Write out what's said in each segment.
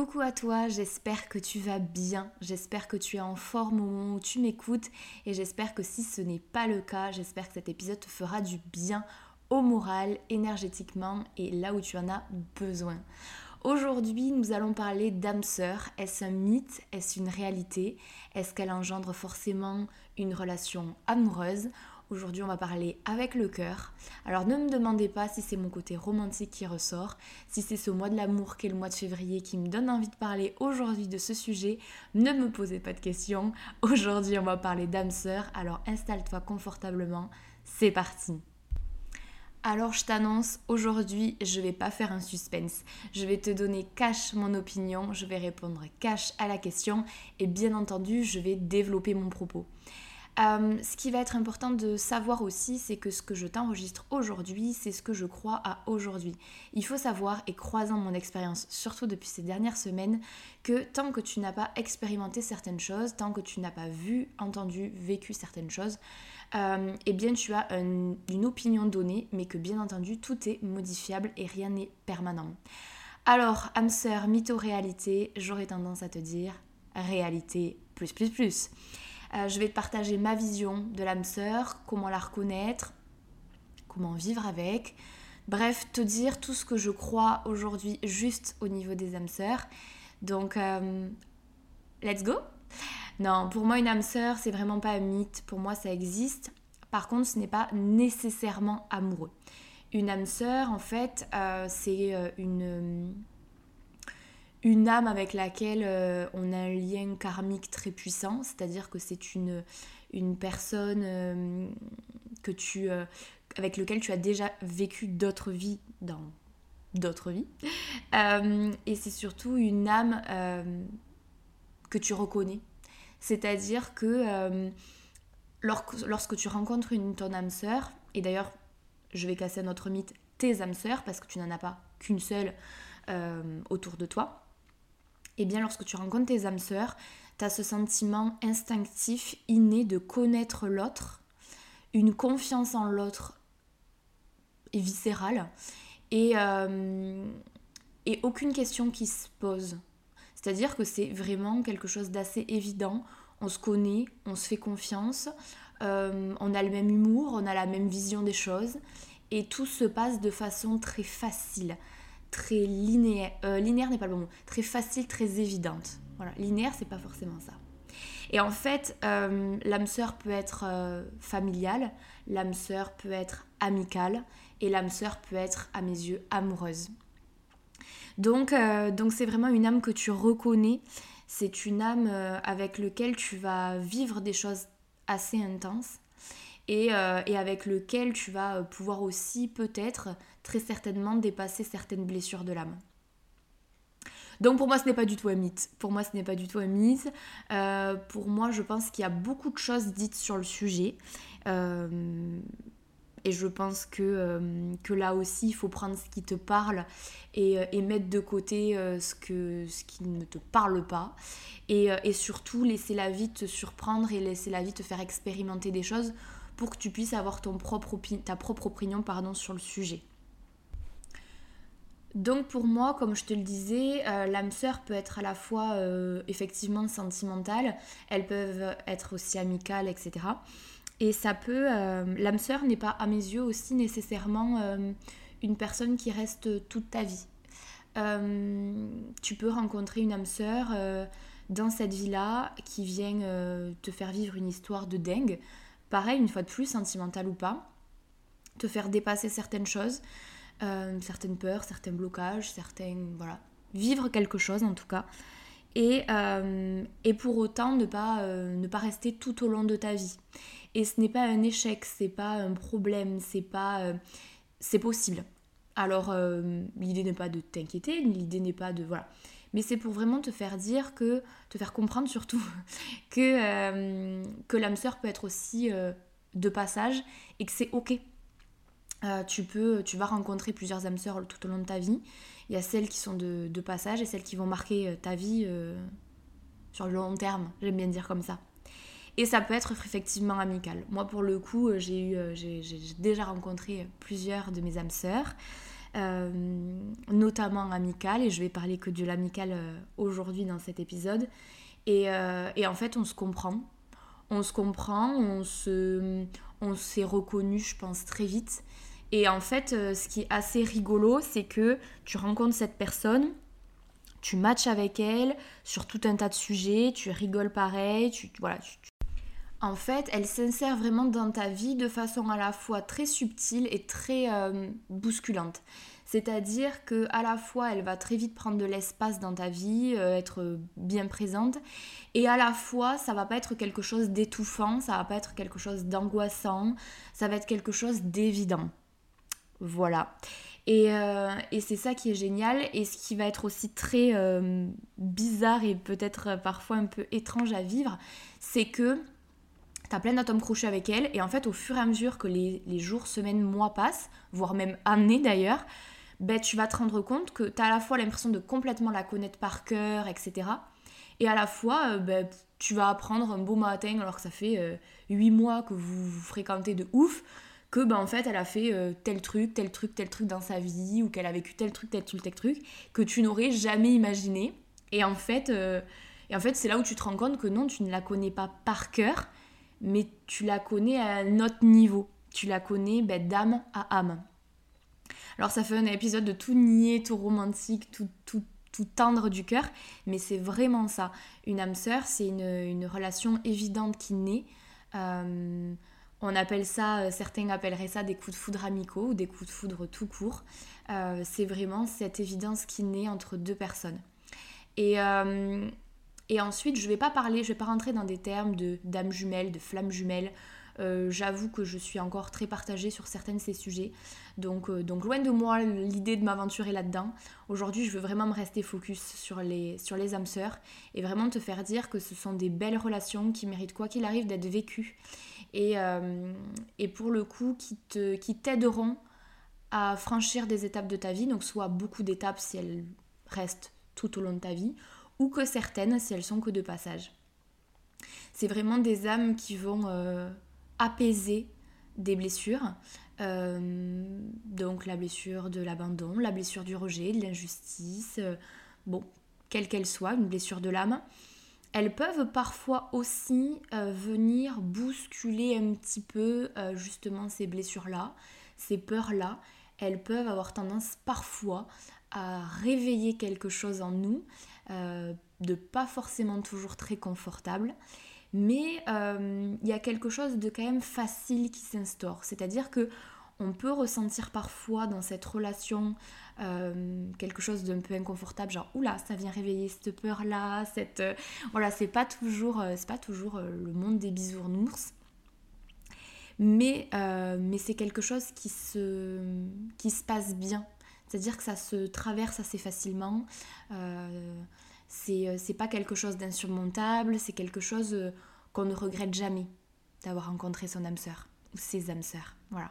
Coucou à toi, j'espère que tu vas bien, j'espère que tu es en forme au moment où tu m'écoutes et j'espère que si ce n'est pas le cas, j'espère que cet épisode te fera du bien au moral, énergétiquement et là où tu en as besoin. Aujourd'hui, nous allons parler d'âme sœur. Est-ce un mythe? Est-ce une réalité? Est-ce qu'elle engendre forcément une relation amoureuse? Aujourd'hui, on va parler avec le cœur. Alors ne me demandez pas si c'est mon côté romantique qui ressort, si c'est ce mois de l'amour qui est le mois de février qui me donne envie de parler aujourd'hui de ce sujet. Ne me posez pas de questions. Aujourd'hui, on va parler d'âme sœur. Alors installe-toi confortablement. C'est parti. Alors je t'annonce, aujourd'hui je vais pas faire un suspense. Je vais te donner cash mon opinion, je vais répondre cash à la question et bien entendu je vais développer mon propos. Euh, ce qui va être important de savoir aussi, c'est que ce que je t'enregistre aujourd'hui, c'est ce que je crois à aujourd'hui. Il faut savoir, et croisant mon expérience, surtout depuis ces dernières semaines, que tant que tu n'as pas expérimenté certaines choses, tant que tu n'as pas vu, entendu, vécu certaines choses, euh, eh bien tu as une opinion donnée, mais que bien entendu tout est modifiable et rien n'est permanent. Alors, âme sœur, mytho-réalité, j'aurais tendance à te dire réalité plus plus plus. Euh, je vais te partager ma vision de l'âme sœur, comment la reconnaître, comment vivre avec. Bref, te dire tout ce que je crois aujourd'hui juste au niveau des âmes sœurs. Donc, euh, let's go Non, pour moi, une âme sœur, c'est vraiment pas un mythe. Pour moi, ça existe. Par contre, ce n'est pas nécessairement amoureux. Une âme sœur, en fait, euh, c'est une une âme avec laquelle euh, on a un lien karmique très puissant, c'est-à-dire que c'est une, personne euh, euh, avec laquelle tu as déjà vécu d'autres vies dans d'autres vies. et c'est surtout une âme que tu reconnais. C'est-à-dire que lorsque tu rencontres une, ton âme sœur, et d'ailleurs je vais casser un autre mythe, tes âmes sœurs, parce que tu n'en as pas qu'une seule autour de toi, et eh bien lorsque tu rencontres tes âmes sœurs, tu as ce sentiment instinctif, inné de connaître l'autre, une confiance en l'autre et viscérale, et, euh, et aucune question qui se pose. C'est-à-dire que c'est vraiment quelque chose d'assez évident. On se connaît, on se fait confiance, euh, on a le même humour, on a la même vision des choses, et tout se passe de façon très facile très linéaire, euh, linéaire n'est pas le bon mot, très facile, très évidente. Voilà, linéaire, c'est pas forcément ça. Et en fait, euh, l'âme sœur peut être euh, familiale, l'âme sœur peut être amicale, et l'âme sœur peut être, à mes yeux, amoureuse. Donc, donc c'est vraiment une âme que tu reconnais. C'est une âme avec laquelle tu vas vivre des choses assez intenses et, et avec lequel tu vas pouvoir aussi peut-être très certainement dépasser certaines blessures de l'âme. Donc pour moi, ce n'est pas du tout un mythe. Pour moi, ce n'est pas du tout un mythe. Euh, pour moi, je pense qu'il y a beaucoup de choses dites sur le sujet. Euh, et je pense que, euh, que là aussi, il faut prendre ce qui te parle et, et mettre de côté ce, qui ne te parle pas. Et, surtout, laisser la vie te surprendre et laisser la vie te faire expérimenter des choses pour que tu puisses avoir ton ta propre opinion pardon, sur le sujet. Donc pour moi, comme je te le disais, euh, l'âme sœur peut être à la fois euh, effectivement sentimentale, elles peuvent être aussi amicales, etc. Et ça peut, euh, l'âme sœur n'est pas à mes yeux aussi nécessairement une personne qui reste toute ta vie. tu peux rencontrer une âme sœur dans cette vie-là qui vient te faire vivre une histoire de dingue. Pareil, une fois de plus, sentimentale ou pas, te faire dépasser certaines choses. Euh, certaines peurs, certains blocages, certains... Voilà, vivre quelque chose en tout cas. Et, euh, et pour autant ne pas, euh, ne pas rester tout au long de ta vie. Et ce n'est pas un échec, c'est pas un problème, c'est pas... c'est possible. Alors l'idée n'est pas de t'inquiéter, l'idée n'est pas de... Voilà. Mais c'est pour vraiment te faire dire que, te faire comprendre surtout que, que l'âme sœur peut être aussi de passage et que c'est ok. Tu peux, tu vas rencontrer plusieurs âmes sœurs tout au long de ta vie. Il y a celles qui sont de, passage et celles qui vont marquer ta vie sur le long terme, j'aime bien dire comme ça. Et ça peut être effectivement amical. Moi, pour le coup, euh, j'ai eu, euh, j'ai déjà rencontré plusieurs de mes âmes sœurs, euh, notamment amicales, et je vais parler que de l'amical aujourd'hui dans cet épisode. Et, et, en fait, on se comprend. On se comprend, on se, on s'est reconnu, je pense, très vite. Et en fait, ce qui est assez rigolo, c'est que tu rencontres cette personne, tu matches avec elle sur tout un tas de sujets, tu rigoles pareil, tu, voilà, en fait, elle s'insère vraiment dans ta vie de façon à la fois très subtile et très euh, bousculante. C'est-à-dire que à la fois elle va très vite prendre de l'espace dans ta vie, euh, être bien présente, et à la fois ça va pas être quelque chose d'étouffant, ça va pas être quelque chose d'angoissant, ça va être quelque chose d'évident. Voilà. Euh, et, c'est ça qui est génial. Et ce qui va être aussi très euh, bizarre et peut-être parfois un peu étrange à vivre, c'est que tu as plein d'atomes crochés avec elle. Et en fait, au fur et à mesure que les, jours, semaines, mois passent, voire même années d'ailleurs, ben, tu vas te rendre compte que tu as à la fois l'impression de complètement la connaître par cœur, etc. Et à la fois, euh, ben, tu vas apprendre un beau matin, alors que ça fait 8 mois que vous vous fréquentez de ouf, que ben en fait elle a fait euh, tel truc, tel truc, tel truc dans sa vie, ou qu'elle a vécu tel truc, tel truc, tel truc, que tu n'aurais jamais imaginé. Et en fait, euh, et en fait c'est là où tu te rends compte que non, tu ne la connais pas par cœur, mais tu la connais à un autre niveau. Tu la connais ben, d'âme à âme. Alors ça fait un épisode de tout nier, tout romantique, tout, tout, tout tendre du cœur, mais c'est vraiment ça. Une âme sœur, c'est une, une, relation évidente qui naît. Euh, on appelle ça, euh, certains appelleraient ça des coups de foudre amicaux ou des coups de foudre tout court. Euh, c'est vraiment cette évidence qui naît entre deux personnes. Et, euh, ensuite, je ne vais pas parler, je vais pas rentrer dans des termes de d'âme jumelle, de flamme jumelle. J'avoue que je suis encore très partagée sur certains de ces sujets. Donc, donc loin de moi l'idée de m'aventurer là-dedans. Aujourd'hui, je veux vraiment me rester focus sur les, sur les âmes sœurs et vraiment te faire dire que ce sont des belles relations qui méritent quoi qu'il arrive d'être vécues euh, et, pour le coup qui, te, qui t'aideront à franchir des étapes de ta vie, donc soit beaucoup d'étapes si elles restent tout au long de ta vie, ou que certaines si elles sont que de passage. C'est vraiment des âmes qui vont euh, apaiser des blessures, euh, donc la blessure de l'abandon, la blessure du rejet, de l'injustice, bon, quelle qu'elle soit, une blessure de l'âme, elles peuvent parfois aussi euh, venir bousculer un petit peu euh, justement ces blessures-là, ces peurs-là. Elles peuvent avoir tendance parfois à réveiller quelque chose en nous, euh, de pas forcément toujours très confortable, mais il y a quelque chose de quand même facile qui s'instaure. C'est-à-dire que on peut ressentir parfois dans cette relation euh, quelque chose d'un peu inconfortable, genre oula, ça vient réveiller cette peur-là, cette euh, voilà, c'est pas toujours, euh, c'est pas toujours le monde des bisounours, mais mais c'est quelque chose qui se qui se passe bien, c'est-à-dire que ça se traverse assez facilement. c'est pas quelque chose d'insurmontable, c'est quelque chose qu'on ne regrette jamais d'avoir rencontré son âme sœur ou ses âmes sœurs, voilà.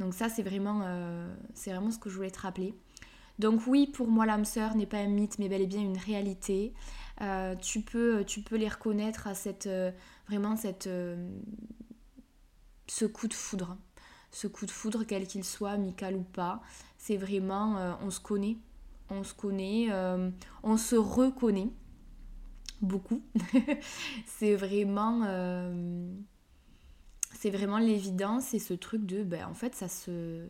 Donc ça, c'est vraiment, euh, vraiment ce que je voulais te rappeler. Donc oui, pour moi, l'âme sœur n'est pas un mythe, mais bel et bien une réalité. Euh, tu, peux, tu peux les reconnaître à cette, euh, vraiment cette, ce coup de foudre. Ce coup de foudre, quel qu'il soit, amical ou pas, c'est vraiment, on se connaît. On se connaît, on se reconnaît beaucoup. c'est vraiment c'est vraiment l'évidence et ce truc de, ben, en fait, ça se,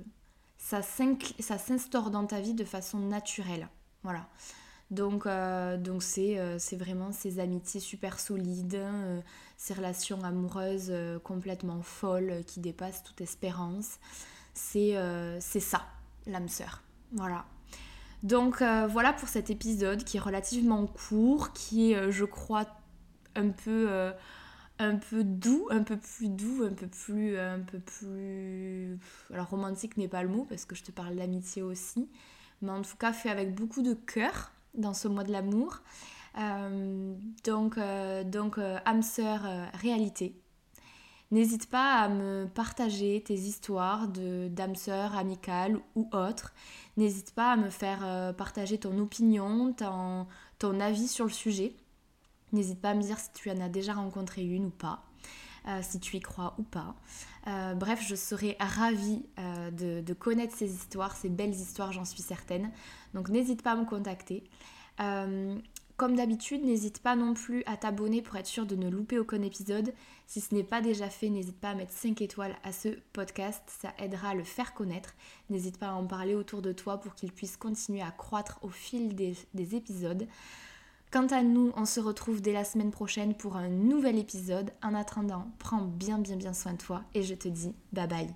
ça s'instaure dans ta vie de façon naturelle. Voilà. Donc, euh, donc c'est, euh, c'est vraiment ces amitiés super solides, euh, ces relations amoureuses complètement folles qui dépassent toute espérance. C'est, c'est ça, l'âme sœur. Voilà. Donc voilà pour cet épisode qui est relativement court, qui est, je crois, un peu un peu doux, un peu plus doux, un peu plus, un peu. Alors romantique n'est pas le mot parce que je te parle d'amitié aussi, mais en tout cas fait avec beaucoup de cœur dans ce mois de l'amour. Euh, donc, euh, donc euh, âme sœur réalité. N'hésite pas à me partager tes histoires de d'âme sœur, amicale ou autre. N'hésite pas à me faire partager ton opinion, ton, ton avis sur le sujet. N'hésite pas à me dire si tu en as déjà rencontré une ou pas. Euh, si tu y crois ou pas. Euh, bref, je serais ravie de, de, connaître ces histoires, ces belles histoires, j'en suis certaine. Donc n'hésite pas à me contacter. Comme d'habitude, n'hésite pas non plus à t'abonner pour être sûr de ne louper aucun épisode. Si ce n'est pas déjà fait, n'hésite pas à mettre 5 étoiles à ce podcast, ça aidera à le faire connaître. N'hésite pas à en parler autour de toi pour qu'il puisse continuer à croître au fil des épisodes. Quant à nous, on se retrouve dès la semaine prochaine pour un nouvel épisode. En attendant, prends bien bien bien soin de toi et je te dis bye bye.